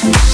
Peace.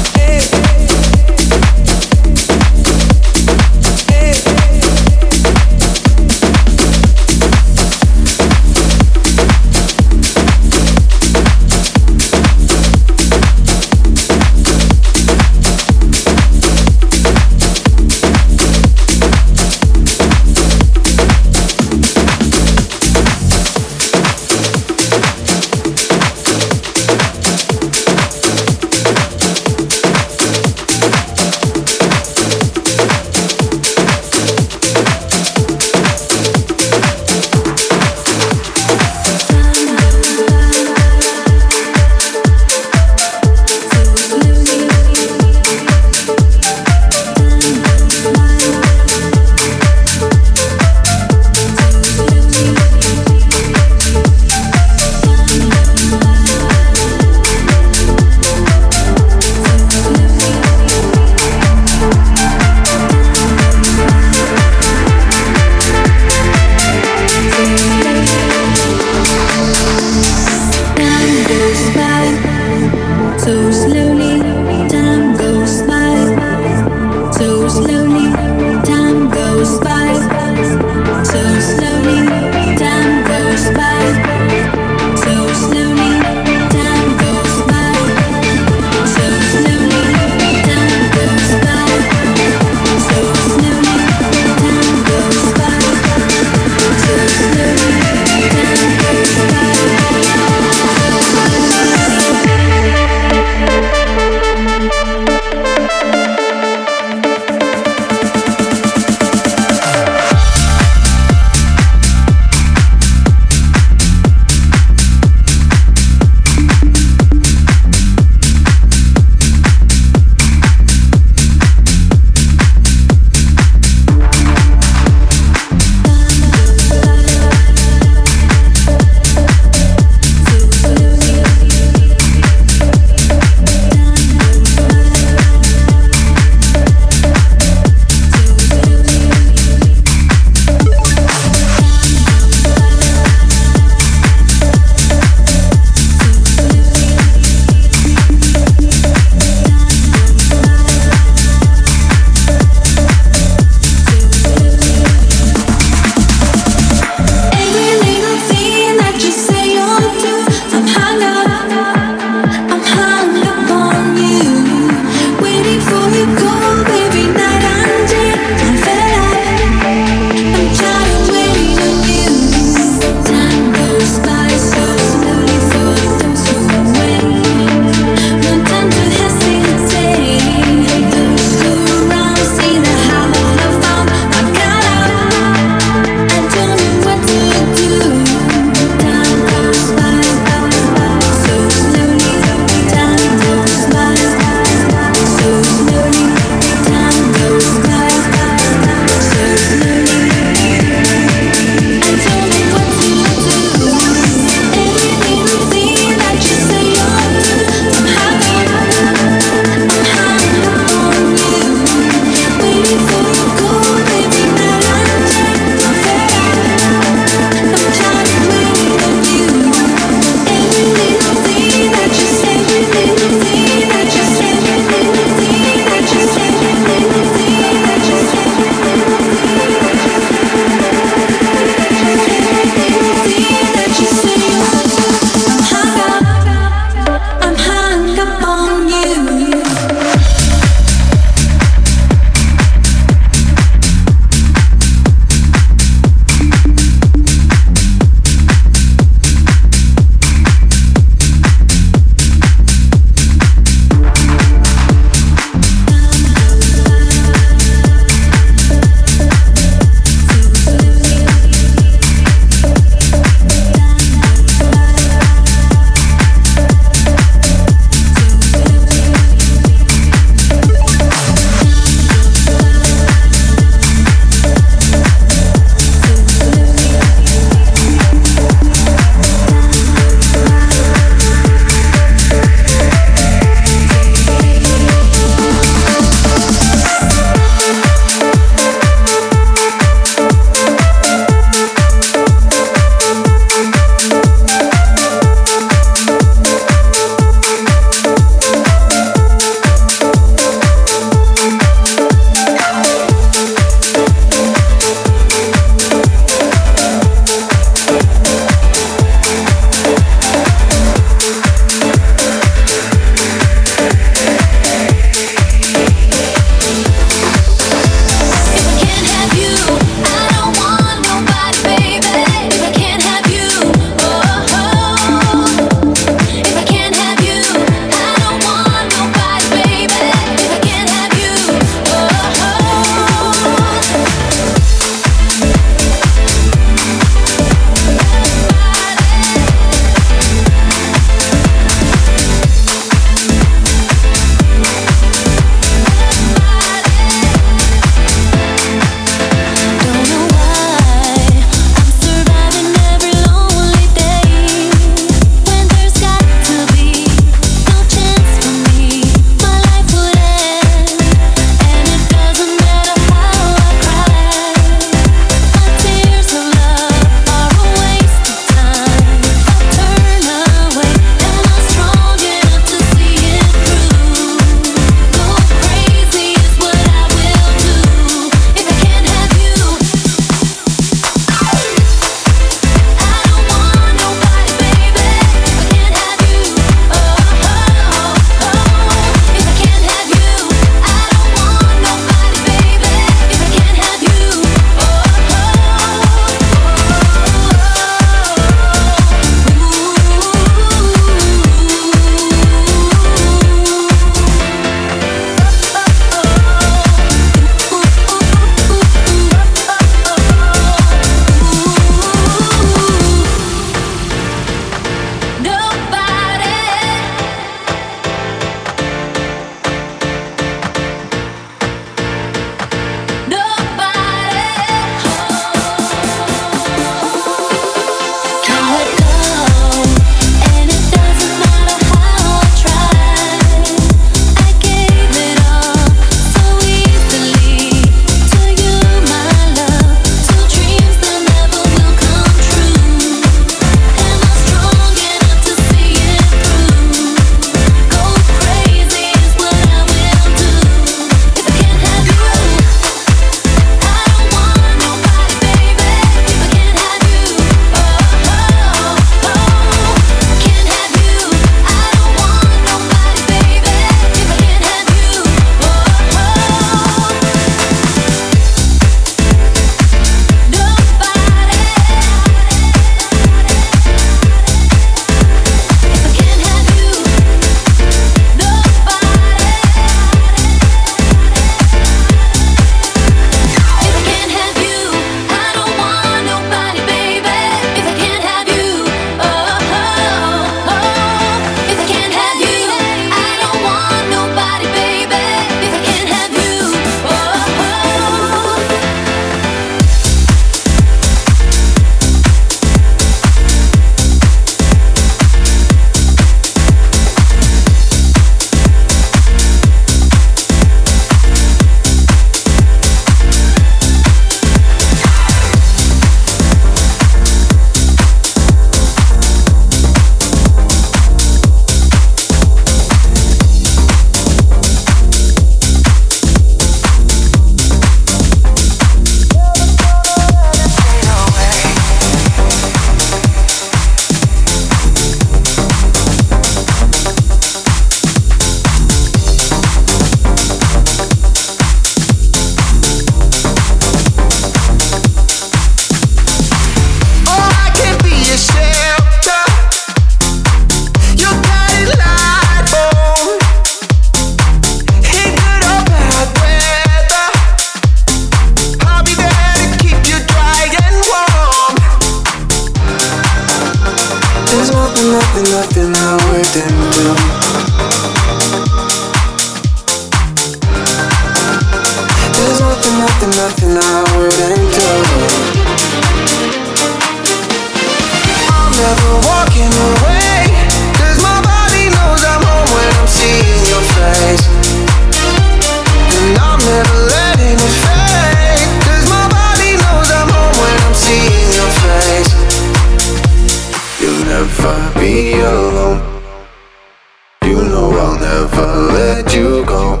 never let you go.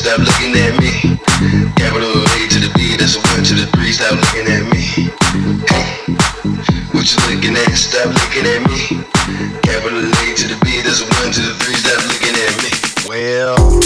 stop looking at me. Capital A to the B, that's a one to the three, stop looking at me. Hey, what you looking at? Stop looking at me. Capital A to the B, that's a one to the three, stop looking at me. Well.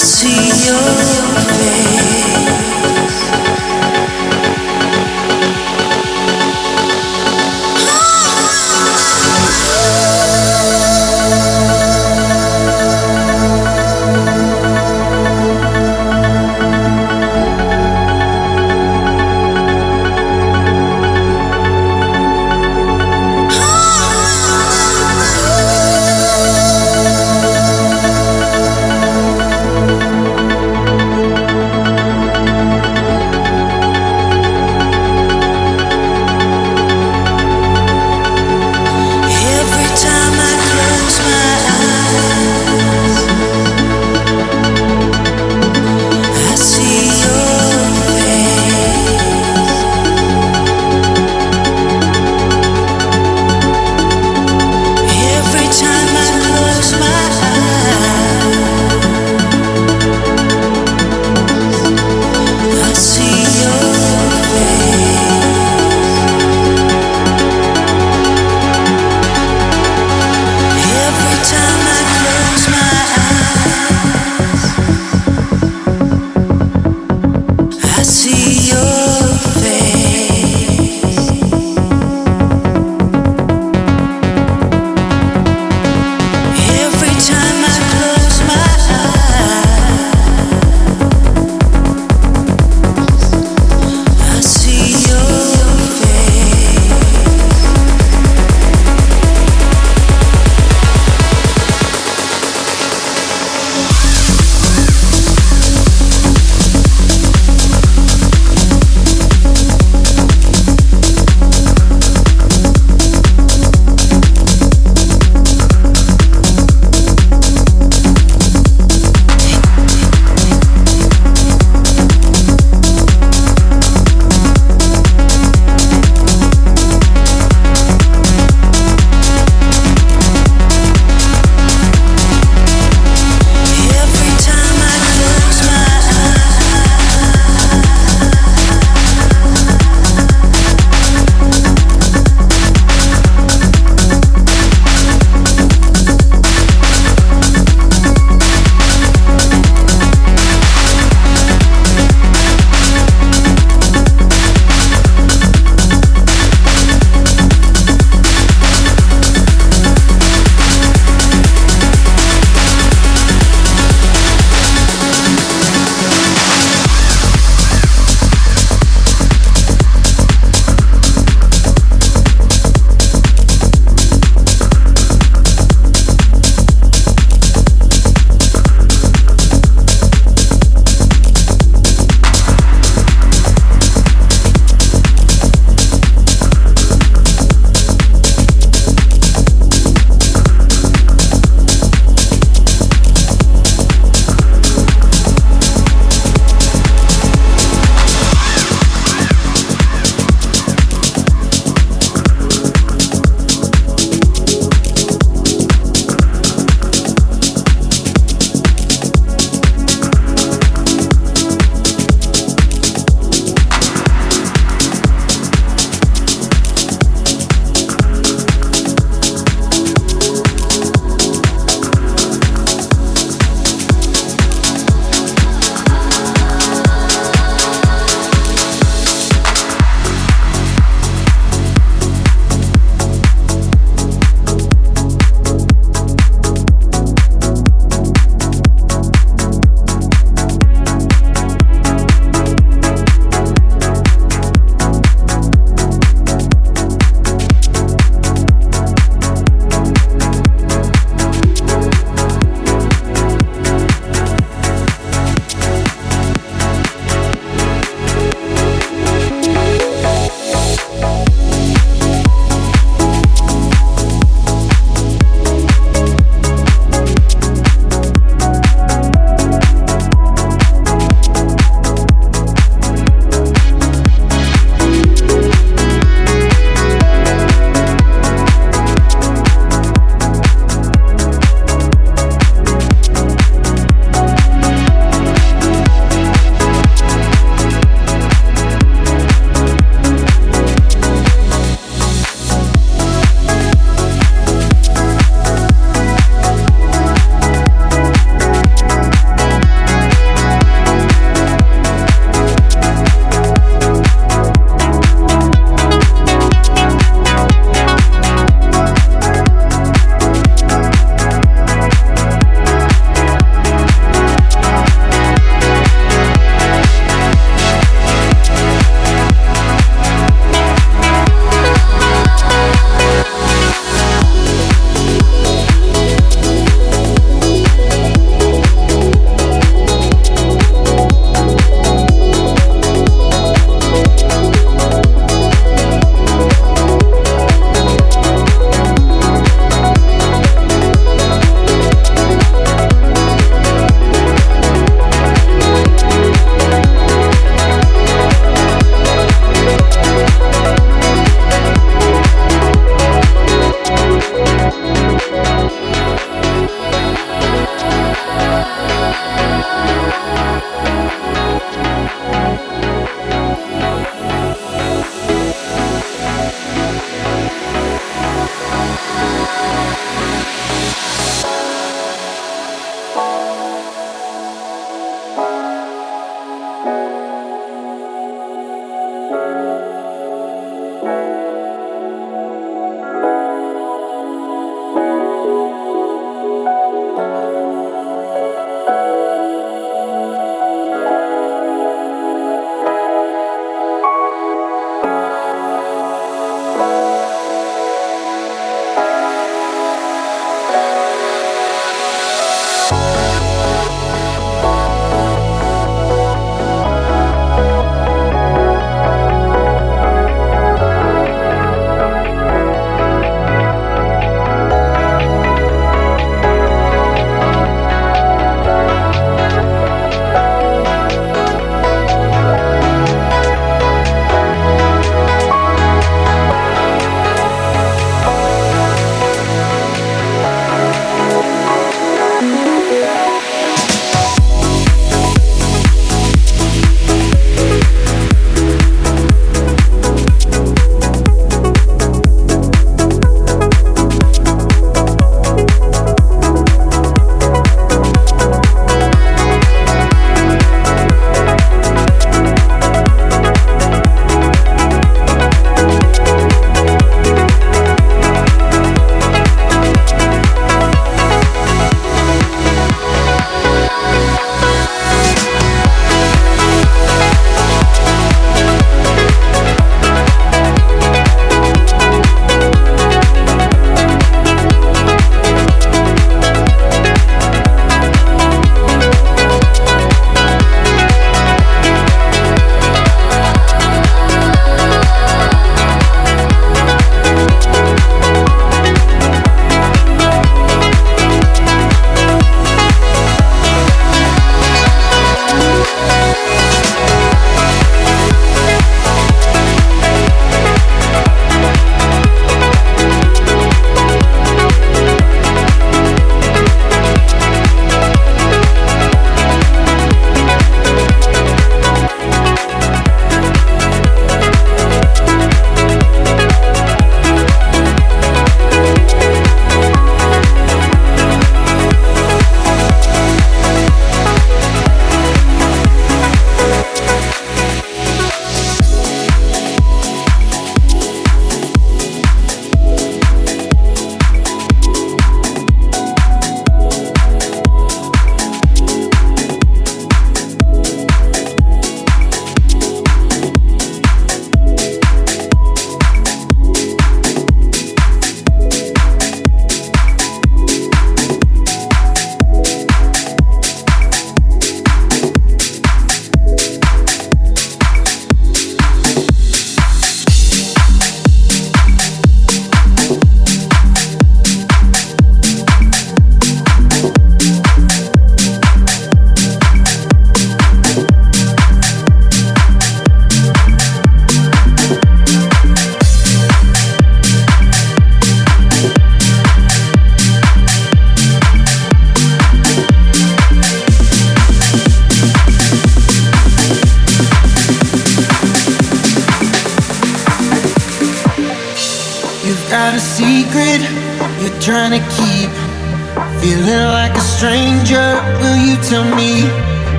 see you.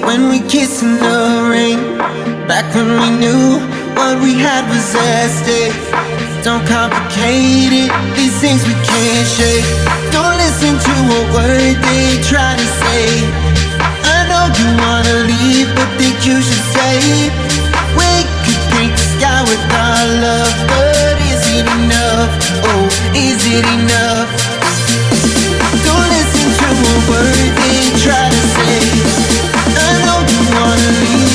When we kissed in the rain. Back when we knew what we had was stake. Don't complicate it, these things we can't shake. Don't listen to a word they try to say. I know you wanna leave, but think you should stay. We could paint the sky with our love, but is it enough? Oh, is it enough? you.